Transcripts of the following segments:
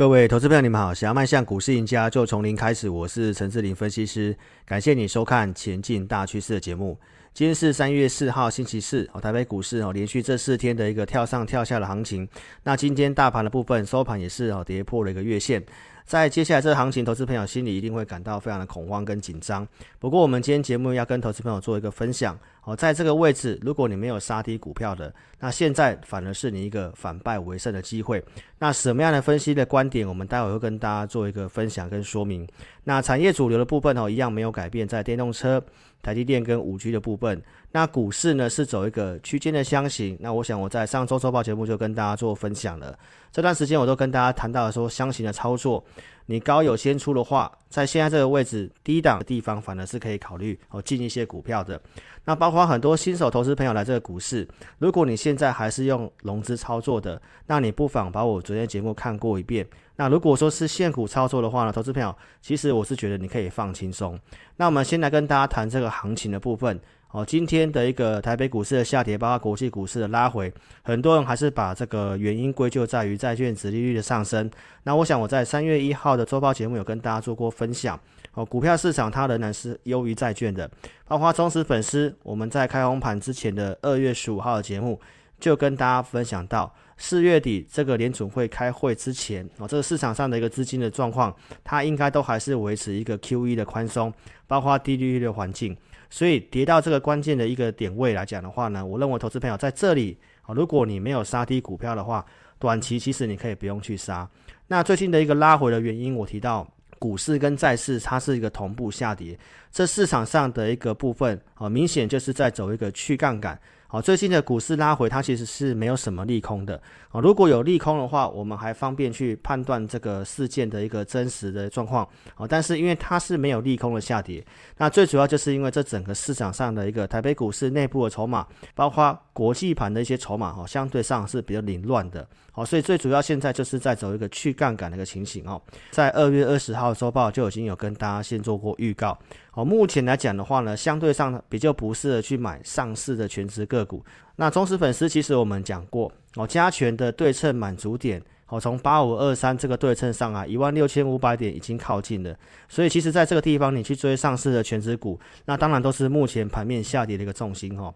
各位投资朋友，你们好！想要迈向股市赢家，就从零开始。我是陈志林分析师，感谢你收看《前进大趋势》的节目。今天是三月四号，星期四。哦，台北股市哦，连续这四天的一个跳上跳下的行情。那今天大盘的部分收盘也是哦，跌破了一个月线。在接下来这个行情，投资朋友心里一定会感到非常的恐慌跟紧张。不过，我们今天节目要跟投资朋友做一个分享。哦，在这个位置，如果你没有杀低股票的，那现在反而是你一个反败为胜的机会。那什么样的分析的观点，我们待会会跟大家做一个分享跟说明。那产业主流的部分哦，一样没有改变，在电动车、台积电跟五 G 的部分。那股市呢是走一个区间的箱型。那我想我在上周周报节目就跟大家做分享了。这段时间我都跟大家谈到了说箱型的操作，你高有先出的话，在现在这个位置低档的地方，反而是可以考虑哦进一些股票的。那包括很多新手投资朋友来这个股市，如果你现在还是用融资操作的，那你不妨把我昨天节目看过一遍。那如果说是现股操作的话呢，投资朋友，其实我是觉得你可以放轻松。那我们先来跟大家谈这个行情的部分。哦，今天的一个台北股市的下跌，包括国际股市的拉回，很多人还是把这个原因归咎在于债券殖利率的上升。那我想我在三月一号的周报节目有跟大家做过分享。哦，股票市场它仍然是优于债券的。包括忠实粉丝，我们在开红盘之前的二月十五号的节目就跟大家分享到，四月底这个联准会开会之前，哦，这个市场上的一个资金的状况，它应该都还是维持一个 QE 的宽松，包括低利率的环境。所以跌到这个关键的一个点位来讲的话呢，我认为投资朋友在这里啊，如果你没有杀低股票的话，短期其实你可以不用去杀。那最近的一个拉回的原因，我提到股市跟债市它是一个同步下跌，这市场上的一个部分啊，明显就是在走一个去杠杆。好，最近的股市拉回，它其实是没有什么利空的。啊，如果有利空的话，我们还方便去判断这个事件的一个真实的状况。啊，但是因为它是没有利空的下跌，那最主要就是因为这整个市场上的一个台北股市内部的筹码，包括国际盘的一些筹码，哈，相对上是比较凌乱的。好，所以最主要现在就是在走一个去杠杆的一个情形。哦，在二月二十号周报就已经有跟大家先做过预告。好，目前来讲的话呢，相对上比较不适合去买上市的全值个股。那忠实粉丝，其实我们讲过，哦，加权的对称满足点，哦，从八五二三这个对称上啊，一万六千五百点已经靠近了。所以其实在这个地方，你去追上市的全值股，那当然都是目前盘面下跌的一个重心，哈。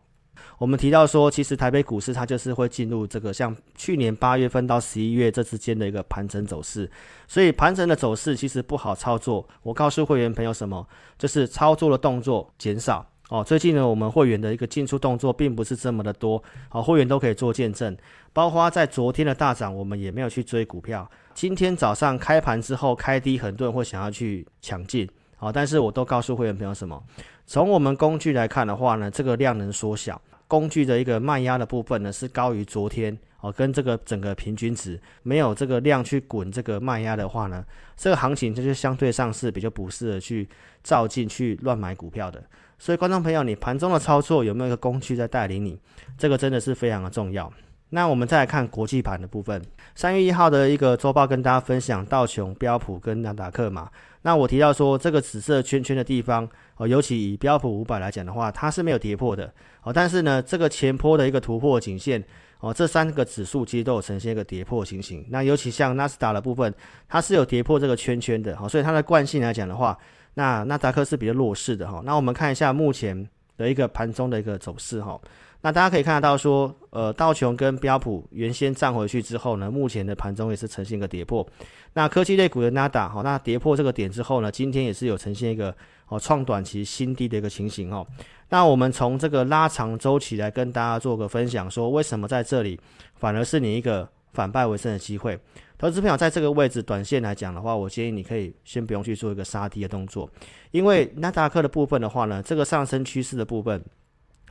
我们提到说，其实台北股市它就是会进入这个像去年八月份到十一月这之间的一个盘整走势，所以盘整的走势其实不好操作。我告诉会员朋友什么，就是操作的动作减少哦。最近呢，我们会员的一个进出动作并不是这么的多，好，会员都可以做见证。包括在昨天的大涨，我们也没有去追股票。今天早上开盘之后开低，很多人会想要去抢进，好，但是我都告诉会员朋友什么，从我们工具来看的话呢，这个量能缩小。工具的一个卖压的部分呢，是高于昨天哦，跟这个整个平均值没有这个量去滚这个卖压的话呢，这个行情就是相对上是比较不适合去照进去乱买股票的。所以观众朋友，你盘中的操作有没有一个工具在带领你？这个真的是非常的重要。那我们再来看国际盘的部分，三月一号的一个周报跟大家分享道琼、标普跟纳达克嘛。那我提到说，这个紫色圈圈的地方哦，尤其以标普五百来讲的话，它是没有跌破的哦。但是呢，这个前波的一个突破颈线哦，这三个指数其实都有呈现一个跌破情形。那尤其像纳斯达的部分，它是有跌破这个圈圈的哦，所以它的惯性来讲的话，那纳达克是比较弱势的哈。那我们看一下目前的一个盘中的一个走势哈。那大家可以看得到说，呃，道琼跟标普原先站回去之后呢，目前的盘中也是呈现一个跌破。那科技类股的纳达，好，那跌破这个点之后呢，今天也是有呈现一个哦创短期新低的一个情形哦。那我们从这个拉长周期来跟大家做个分享，说为什么在这里反而是你一个反败为胜的机会。投资朋友在这个位置短线来讲的话，我建议你可以先不用去做一个杀低的动作，因为纳达克的部分的话呢，这个上升趋势的部分。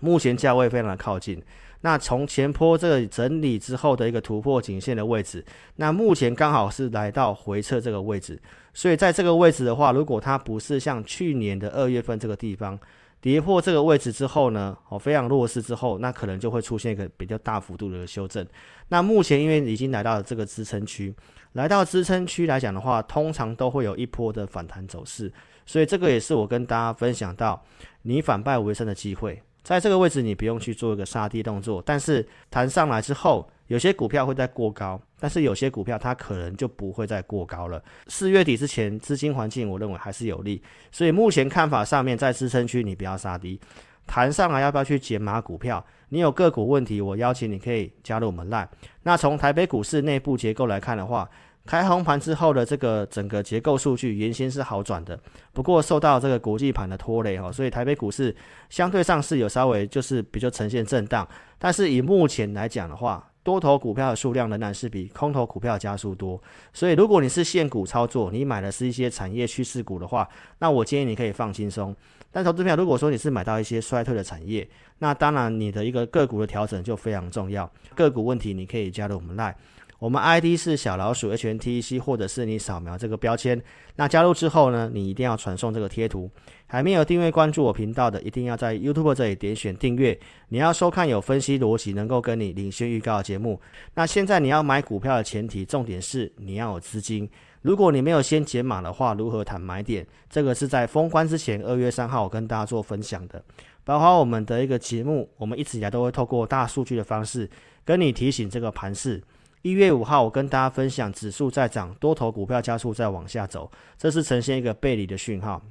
目前价位非常的靠近，那从前坡这个整理之后的一个突破颈线的位置，那目前刚好是来到回撤这个位置，所以在这个位置的话，如果它不是像去年的二月份这个地方跌破这个位置之后呢，哦非常弱势之后，那可能就会出现一个比较大幅度的修正。那目前因为已经来到了这个支撑区，来到支撑区来讲的话，通常都会有一波的反弹走势，所以这个也是我跟大家分享到你反败为胜的机会。在这个位置，你不用去做一个杀低动作，但是弹上来之后，有些股票会再过高，但是有些股票它可能就不会再过高了。四月底之前，资金环境我认为还是有利，所以目前看法上面在支撑区你不要杀低，弹上来要不要去减码股票？你有个股问题，我邀请你可以加入我们 Line。那从台北股市内部结构来看的话，开红盘之后的这个整个结构数据原先是好转的，不过受到这个国际盘的拖累哈，所以台北股市相对上是有稍微就是比较呈现震荡。但是以目前来讲的话，多头股票的数量仍然是比空头股票加速多，所以如果你是现股操作，你买的是一些产业趋势股的话，那我建议你可以放轻松。但投资票如果说你是买到一些衰退的产业，那当然你的一个个股的调整就非常重要。个股问题你可以加入我们赖。我们 ID 是小老鼠 HNTEC，或者是你扫描这个标签。那加入之后呢，你一定要传送这个贴图。还没有订阅关注我频道的，一定要在 YouTube 这里点选订阅。你要收看有分析逻辑、能够跟你领先预告的节目。那现在你要买股票的前提，重点是你要有资金。如果你没有先解码的话，如何谈买点？这个是在封关之前，二月三号我跟大家做分享的。包括我们的一个节目，我们一直以来都会透过大数据的方式跟你提醒这个盘势。一月五号，我跟大家分享指数在涨，多头股票加速在往下走，这是呈现一个背离的讯号。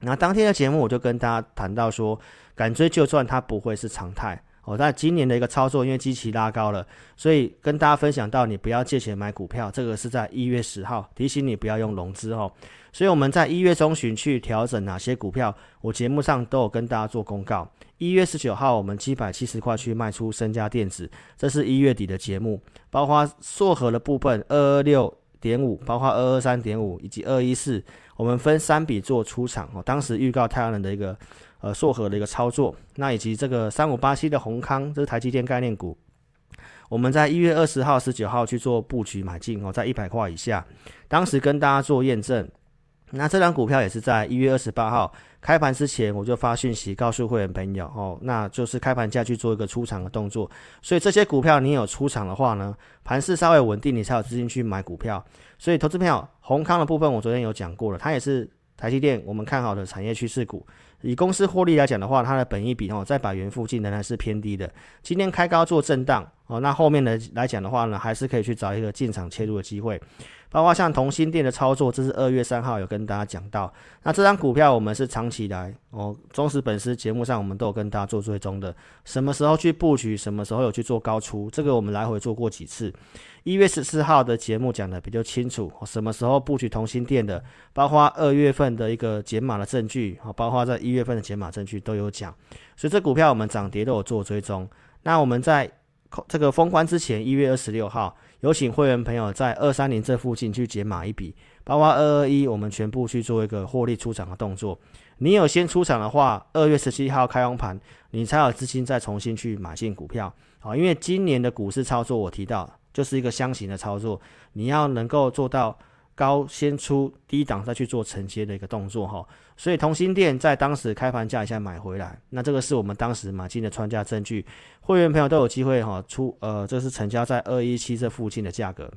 那当天的节目，我就跟大家谈到说，敢追就赚，它不会是常态。哦，那今年的一个操作，因为基期拉高了，所以跟大家分享到，你不要借钱买股票，这个是在一月十号提醒你不要用融资哦。所以我们在一月中旬去调整哪些股票，我节目上都有跟大家做公告。一月十九号，我们七百七十块去卖出升佳电子，这是一月底的节目，包括硕禾的部分二二六点五，包括二二三点五以及二一四，我们分三笔做出场哦。当时预告太阳能的一个呃硕禾的一个操作，那以及这个三五八七的宏康，这是台积电概念股，我们在一月二十号、十九号去做布局买进哦，在一百块以下，当时跟大家做验证。那这张股票也是在一月二十八号开盘之前，我就发讯息告诉会员朋友哦，那就是开盘价去做一个出场的动作。所以这些股票你有出场的话呢，盘势稍微稳定，你才有资金去买股票。所以投资朋友，閎康的部分我昨天有讲过了，它也是台积电我们看好的产业趋势股。以公司获利来讲的话，它的本益比哦在百元附近仍然是偏低的。今天开高做震荡哦，那后面的来讲的话呢，还是可以去找一个进场切入的机会。包括像同心电的操作，这是二月三号有跟大家讲到。那这张股票我们是长期来哦，忠实粉丝节目上我们都有跟大家做追踪的。什么时候去布局，什么时候有去做高出，这个我们来回做过几次。一月十四号的节目讲的比较清楚，什么时候布局同心电的，包括二月份的一个减码的证据，包括在一月份的减码证据都有讲。所以这股票我们涨跌都有做追踪。那我们在这个封关之前，一月二十六号。有请会员朋友在二三零这附近去解码一笔，包括二二一，我们全部去做一个获利出场的动作。你有先出场的话，二月十七号开红盘，你才有资金再重新去买进股票。好，因为今年的股市操作，我提到就是一个箱型的操作，你要能够做到。高先出低档再去做承接的一个动作哈，所以同心店在当时开盘价一下买回来，那这个是我们当时买进的穿价证据，会员朋友都有机会哈出呃，这是成交在二一七这附近的价格。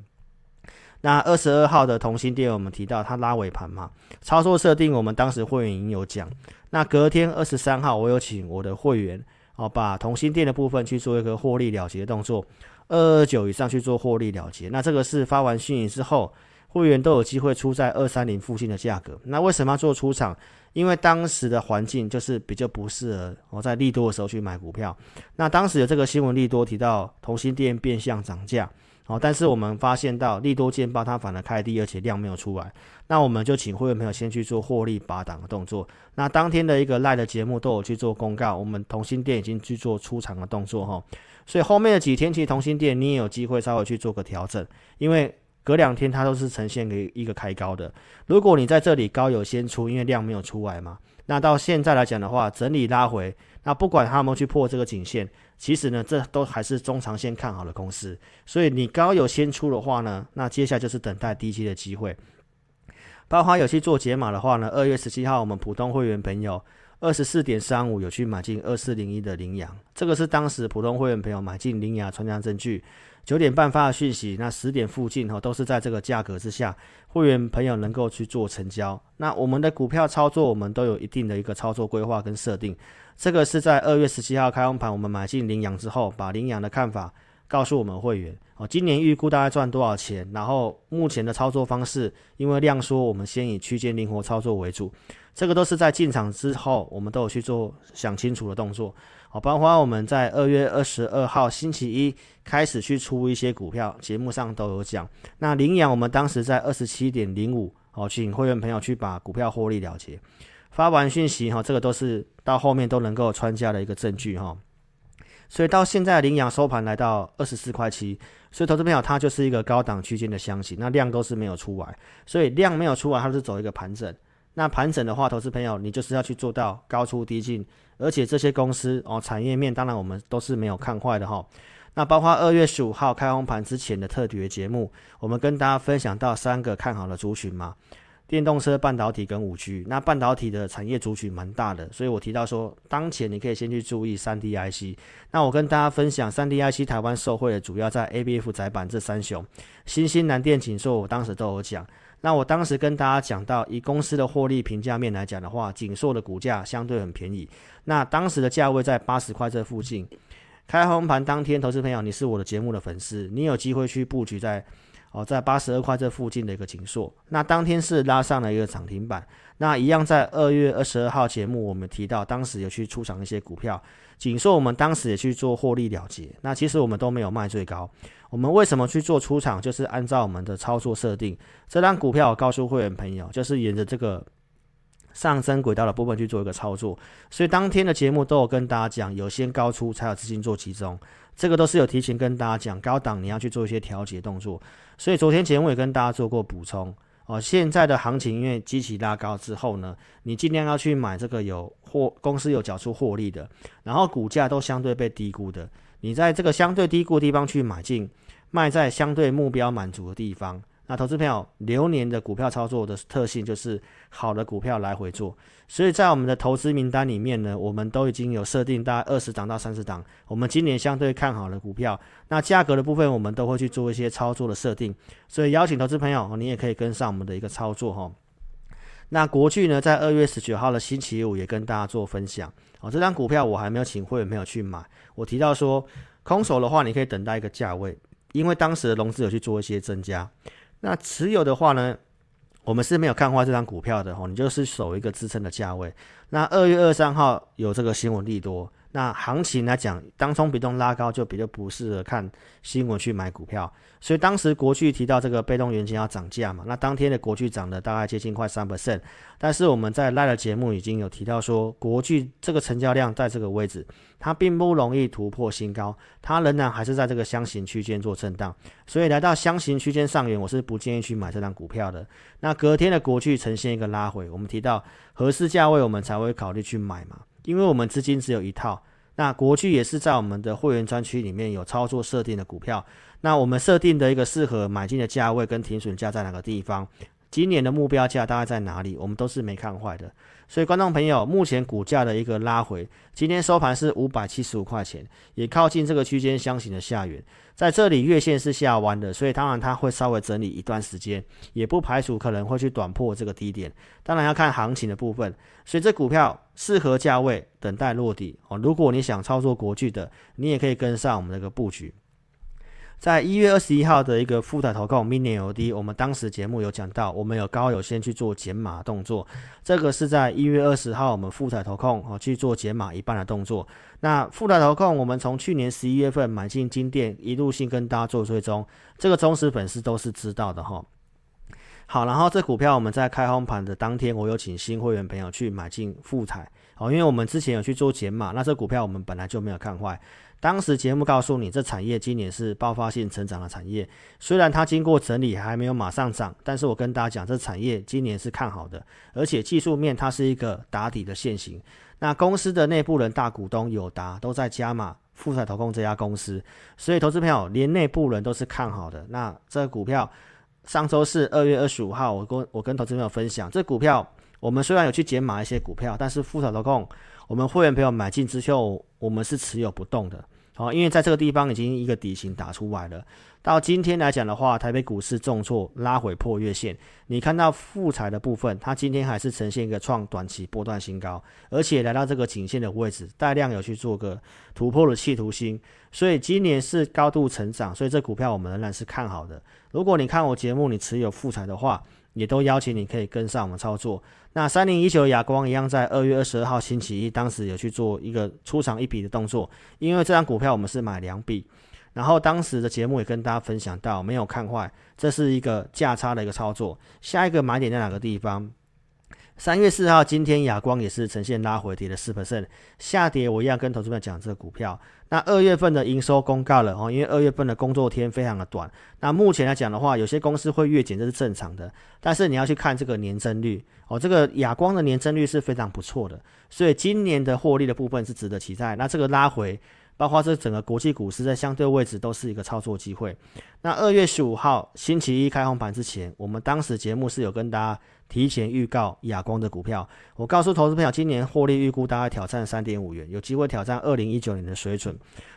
那二十二号的同心店我们提到它拉尾盘嘛，操作设定我们当时会员已经有讲，那隔天二十三号我有请我的会员哦把同心店的部分去做一个获利了结的动作，二二九以上去做获利了结，那这个是发完讯息之后。会员都有机会出在二三零附近的价格，那为什么要做出场？因为当时的环境就是比较不适合我在利多的时候去买股票。那当时有这个新闻利多提到同心店变相涨价，哦，但是我们发现到利多见报它反而开低，而且量没有出来，那我们就请会员朋友先去做获利拔档的动作。那当天的一个赖的节目都有去做公告，我们同心店已经去做出场的动作哈，所以后面的几天其实同心店你也有机会稍微去做个调整，因为。隔两天它都是呈现给一个开高的。如果你在这里高有先出，因为量没有出来嘛，那到现在来讲的话，整理拉回，那不管它有没有去破这个颈线，其实呢，这都还是中长线看好的公司。所以你高有先出的话呢，那接下来就是等待低吸的机会。包括有去做解码的话呢，二月十七号我们普通会员朋友二十四点三五有去买进二四零一的羚羊，这个是当时普通会员朋友买进羚羊穿价证据。九点半发的讯息，那十点附近哈都是在这个价格之下，会员朋友能够去做成交。那我们的股票操作，我们都有一定的一个操作规划跟设定。这个是在二月十七号开盘，我们买进羚羊之后，把羚羊的看法告诉我们会员哦，今年预估大概赚多少钱，然后目前的操作方式，因为量缩，我们先以区间灵活操作为主，这个都是在进场之后，我们都有去做想清楚的动作。好，包括我们在二月二十二号星期一开始去出一些股票，节目上都有讲。那凌阳我们当时在二十七点零五，哦，请会员朋友去把股票获利了结。发完讯息哈，这个都是到后面都能够穿加的一个证据哈。所以到现在羚羊收盘来到二十四块七，所以投资朋友它就是一个高档区间的箱型，那量都是没有出来，所以量没有出来，它是走一个盘整。那盘整的话，投资朋友你就是要去做到高出低进。而且这些公司哦，产业面当然我们都是没有看坏的哈。那包括二月十五号开红盘之前的特别节目，我们跟大家分享到三个看好的族群嘛，电动车、半导体跟五 G。那半导体的产业族群蛮大的，所以我提到说，当前你可以先去注意三 D IC。那我跟大家分享三 D IC 台湾受惠的主要在 ABF 载板这三雄，新兴、南电、景硕，我当时都有讲。那我当时跟大家讲到，以公司的获利评价面来讲的话，景硕的股价相对很便宜。那当时的价位在八十块这附近。开红盘当天，投资朋友，你是我的节目的粉丝，你有机会去布局在哦，在八十二块这附近的一个紧缩。那当天是拉上了一个涨停板。那一样在二月二十二号节目，我们提到当时有去出场一些股票，紧缩我们当时也去做获利了结。那其实我们都没有卖最高。我们为什么去做出场？就是按照我们的操作设定，这张股票我告诉会员朋友，就是沿着这个上升轨道的部分去做一个操作。所以当天的节目都有跟大家讲，有先高出才有资金做集中，这个都是有提前跟大家讲，高档你要去做一些调节动作。所以昨天节目也跟大家做过补充哦。现在的行情因为基期拉高之后呢，你尽量要去买这个有获公司有缴出获利的，然后股价都相对被低估的。你在这个相对低估的地方去买进，卖在相对目标满足的地方。那投资朋友，流年的股票操作的特性就是好的股票来回做。所以在我们的投资名单里面呢，我们都已经有设定大概二十档到三十档，我们今年相对看好的股票。那价格的部分，我们都会去做一些操作的设定。所以邀请投资朋友，你也可以跟上我们的一个操作哈。那国巨呢，在二月十九号的星期五也跟大家做分享哦。这张股票我还没有请会员朋友去买。我提到说，空手的话，你可以等待一个价位，因为当时的融资有去做一些增加。那持有的话呢，我们是没有看坏这张股票的哦，你就是守一个支撑的价位。那二月二三号有这个新闻利多。那行情来讲，当冲比重拉高，就比较不适合看新闻去买股票。所以当时国巨提到这个被动元件要涨价嘛，那当天的国巨涨了大概接近快三 percent。但是我们在 Live 的节目已经有提到说，国巨这个成交量在这个位置，它并不容易突破新高，它仍然还是在这个箱型区间做震荡。所以来到箱型区间上缘，我是不建议去买这张股票的。那隔天的国巨呈现一个拉回，我们提到合适价位，我们才会考虑去买嘛。因为我们资金只有一套，那国巨也是在我们的会员专区里面有操作设定的股票，那我们设定的一个适合买进的价位跟停损价在哪个地方？今年的目标价大概在哪里？我们都是没看坏的。所以，观众朋友，目前股价的一个拉回，今天收盘是五百七十五块钱，也靠近这个区间箱型的下缘，在这里月线是下弯的，所以当然它会稍微整理一段时间，也不排除可能会去短破这个低点，当然要看行情的部分。所以这股票适合价位等待落底哦。如果你想操作国巨的，你也可以跟上我们这个布局。在一月二十一号的一个富台投控 Mini LD，我们当时节目有讲到，我们有高有先去做减码动作。这个是在一月二十号，我们富台投控哦去做减码一半的动作。那富台投控，我们从去年十一月份买进金店，一路性跟大家做追踪，这个忠实粉丝都是知道的哈。好，然后这股票我们在开红盘的当天，我有请新会员朋友去买进富彩哦，因为我们之前有去做减码，那这股票我们本来就没有看坏。当时节目告诉你，这产业今年是爆发性成长的产业。虽然它经过整理还没有马上涨，但是我跟大家讲，这产业今年是看好的，而且技术面它是一个打底的线型。那公司的内部人大股东友达都在加码富彩投控这家公司，所以投资朋友连内部人都是看好的。那这股票上周四二月二十五号，我跟我跟投资朋友分享，这股票我们虽然有去减码一些股票，但是富手投控。我们会员朋友买进之后，我们是持有不动的，哦，因为在这个地方已经一个底型打出来了。到今天来讲的话，台北股市重挫拉回破月线。你看到富彩的部分，它今天还是呈现一个创短期波段新高，而且来到这个颈线的位置，带量有去做个突破的企图心。所以今年是高度成长，所以这股票我们仍然是看好的。如果你看我节目，你持有富彩的话，也都邀请你可以跟上我们操作。那三零一九亚光一样，在二月二十二号星期一，当时有去做一个出场一笔的动作，因为这张股票我们是买两笔。然后当时的节目也跟大家分享到，没有看坏，这是一个价差的一个操作。下一个买点在哪个地方？三月四号，今天亚光也是呈现拉回跌了四 percent，下跌。我一样跟投资朋友讲这个股票。那二月份的营收公告了哦，因为二月份的工作天非常的短。那目前来讲的话，有些公司会月减，这是正常的。但是你要去看这个年增率哦，这个亚光的年增率是非常不错的，所以今年的获利的部分是值得期待。那这个拉回。包括这整个国际股市在相对位置都是一个操作机会。那二月十五号星期一开红盘之前，我们当时节目是有跟大家提前预告亚光的股票。我告诉投资朋友，今年获利预估大概挑战三点五元，有机会挑战二零一九年的水准。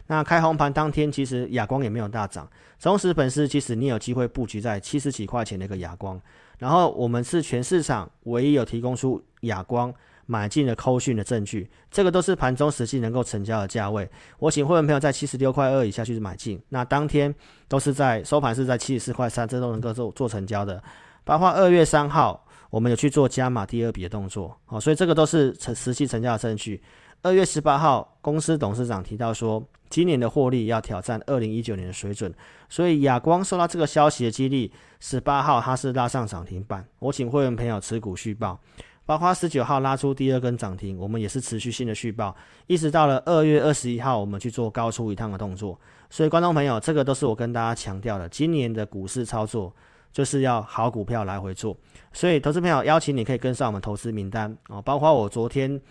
那开红盘当天，其实亚光也没有大涨。忠实粉丝，其实你有机会布局在七十几块钱的一个亚光。然后我们是全市场唯一有提供出亚光。买进的扣讯的证据，这个都是盘中实际能够成交的价位。我请会员朋友在七十六块二以下去买进，那当天都是在收盘是在七十四块三，这都能够做做成交的。包括二月三号，我们有去做加码第二笔的动作，好，所以这个都是成实际成交的证据。二月十八号，公司董事长提到说，今年的获利要挑战二零一九年的水准，所以亚光受到这个消息的激励，十八号它是拉上涨停板。我请会员朋友持股续报。包括十九号拉出第二根涨停，我们也是持续性的续报，一直到了二月二十一号，我们去做高出一趟的动作。所以，观众朋友，这个都是我跟大家强调的，今年的股市操作就是要好股票来回做。所以，投资朋友邀请你可以跟上我们投资名单哦。包括我昨天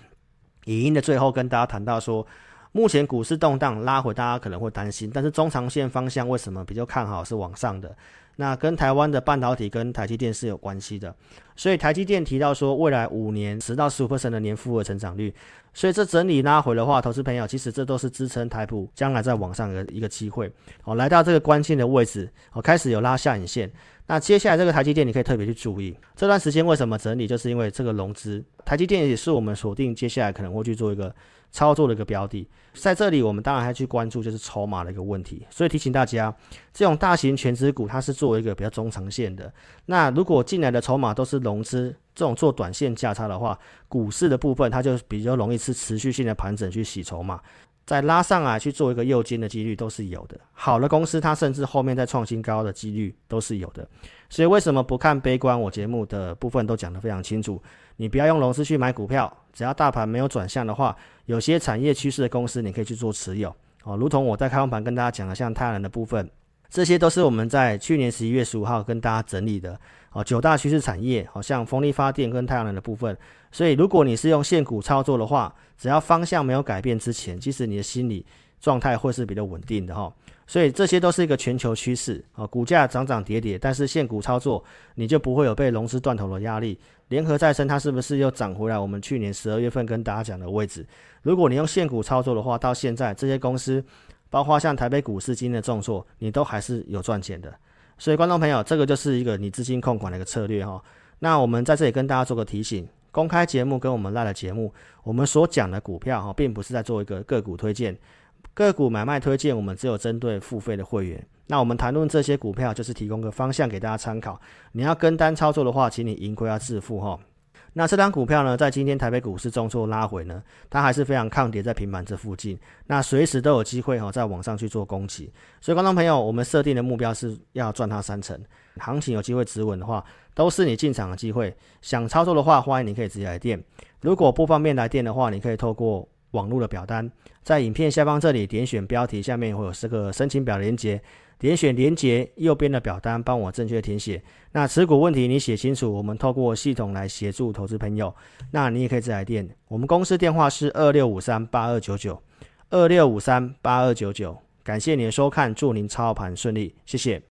语音的最后跟大家谈到说，目前股市动荡拉回，大家可能会担心，但是中长线方向为什么比较看好是往上的？那跟台湾的半导体跟台积电是有关系的，所以台积电提到说未来五年十到十五%的年复合成长率，所以这整理拉回的话，投资朋友其实这都是支撑台股将来在往上的一个机会。哦，来到这个关键的位置，哦，开始有拉下影线。那接下来这个台积电你可以特别去注意，这段时间为什么整理，就是因为这个融资，台积电也是我们锁定接下来可能会去做一个。操作的一个标的，在这里我们当然还去关注就是筹码的一个问题，所以提醒大家，这种大型全值股它是作为一个比较中长线的。那如果进来的筹码都是融资，这种做短线价差的话，股市的部分它就比较容易是持续性的盘整去洗筹码。再拉上来去做一个右肩的几率都是有的，好的公司它甚至后面再创新高的几率都是有的，所以为什么不看悲观？我节目的部分都讲得非常清楚，你不要用融资去买股票，只要大盘没有转向的话，有些产业趋势的公司你可以去做持有。哦，如同我在开放盘跟大家讲的，像太阳能的部分，这些都是我们在去年十一月十五号跟大家整理的。哦，九大趋势产业，好像风力发电跟太阳能的部分。所以，如果你是用现股操作的话，只要方向没有改变之前，其实你的心理状态会是比较稳定的哈。所以，这些都是一个全球趋势啊，股价涨涨跌跌，但是现股操作你就不会有被融资断头的压力。联合再生它是不是又涨回来？我们去年十二月份跟大家讲的位置，如果你用现股操作的话，到现在这些公司，包括像台北股市今天的重挫，你都还是有赚钱的。所以，观众朋友，这个就是一个你资金控管的一个策略哈。那我们在这里跟大家做个提醒：公开节目跟我们 LINE 的节目，我们所讲的股票哈，并不是在做一个个股推荐，个股买卖推荐，我们只有针对付费的会员。那我们谈论这些股票，就是提供个方向给大家参考。你要跟单操作的话，请你盈亏要自负哈。那这张股票呢，在今天台北股市重挫拉回呢，它还是非常抗跌，在平盘这附近，那随时都有机会哈，在往上去做攻击。所以，观众朋友，我们设定的目标是要赚它三成，行情有机会止稳的话，都是你进场的机会。想操作的话，欢迎你可以直接来电。如果不方便来电的话，你可以透过网络的表单，在影片下方这里点选标题，下面会有这个申请表连接。点选连接右边的表单，帮我正确填写。那持股问题你写清楚，我们透过系统来协助投资朋友。那你也可以再来电，我们公司电话是二六五三八二九九，二六五三八二九九。感谢您的收看，祝您操盘顺利，谢谢。